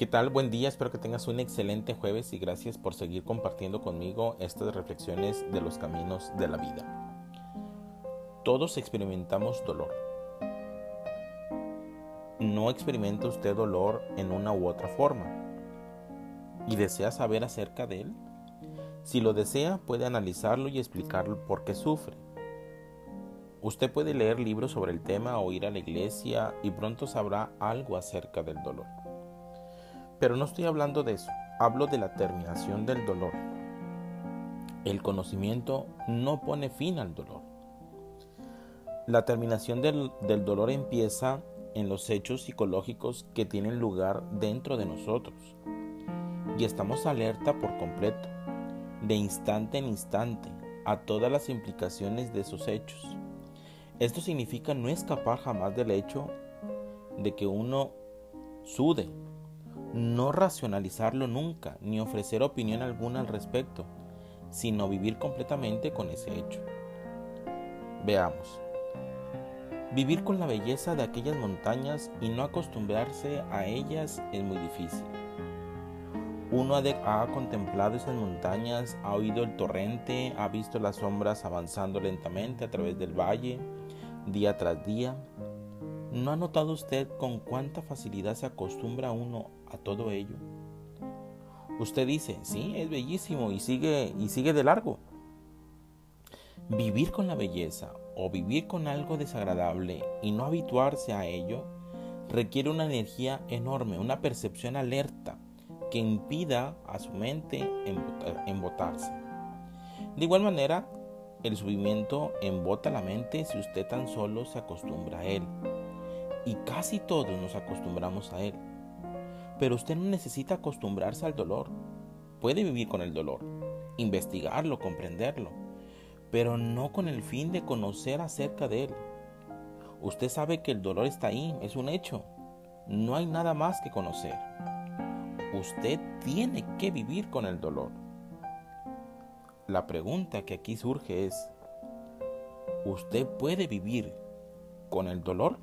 ¿Qué tal? Buen día, espero que tengas un excelente jueves y gracias por seguir compartiendo conmigo estas reflexiones de los caminos de la vida. Todos experimentamos dolor. ¿No experimenta usted dolor en una u otra forma? ¿Y desea saber acerca de él? Si lo desea, puede analizarlo y explicarlo por qué sufre. Usted puede leer libros sobre el tema o ir a la iglesia y pronto sabrá algo acerca del dolor. Pero no estoy hablando de eso, hablo de la terminación del dolor. El conocimiento no pone fin al dolor. La terminación del, del, dolor empieza en los hechos psicológicos que tienen lugar dentro de nosotros. Y estamos alerta por completo, de instante en instante, a todas las implicaciones de esos hechos. Esto significa no escapar jamás del hecho de que uno sude, no racionalizarlo nunca, ni ofrecer opinión alguna al respecto, sino vivir completamente con ese hecho. Veamos. Vivir con la belleza de aquellas montañas y no acostumbrarse a ellas es muy difícil. Uno ha, contemplado esas montañas, ha oído el torrente, ha visto las sombras avanzando lentamente a través del valle, día tras día, ¿No ha notado usted con cuánta facilidad se acostumbra uno a todo ello? Usted dice, sí, es bellísimo y sigue y sigue de largo. Vivir con la belleza o vivir con algo desagradable y no habituarse a ello requiere una energía enorme, una percepción alerta que impida a su mente embotarse. De igual manera, el sufrimiento embota la mente si usted tan solo se acostumbra a él y casi todos nos acostumbramos a él. Pero usted no necesita acostumbrarse al dolor. Puede vivir con el dolor, investigarlo, comprenderlo, pero no con el fin de conocer acerca de él. Usted sabe que el dolor está ahí, es un hecho. No hay nada más que conocer. Usted tiene que vivir con el dolor. La pregunta que aquí surge es, ¿usted puede vivir con el dolor?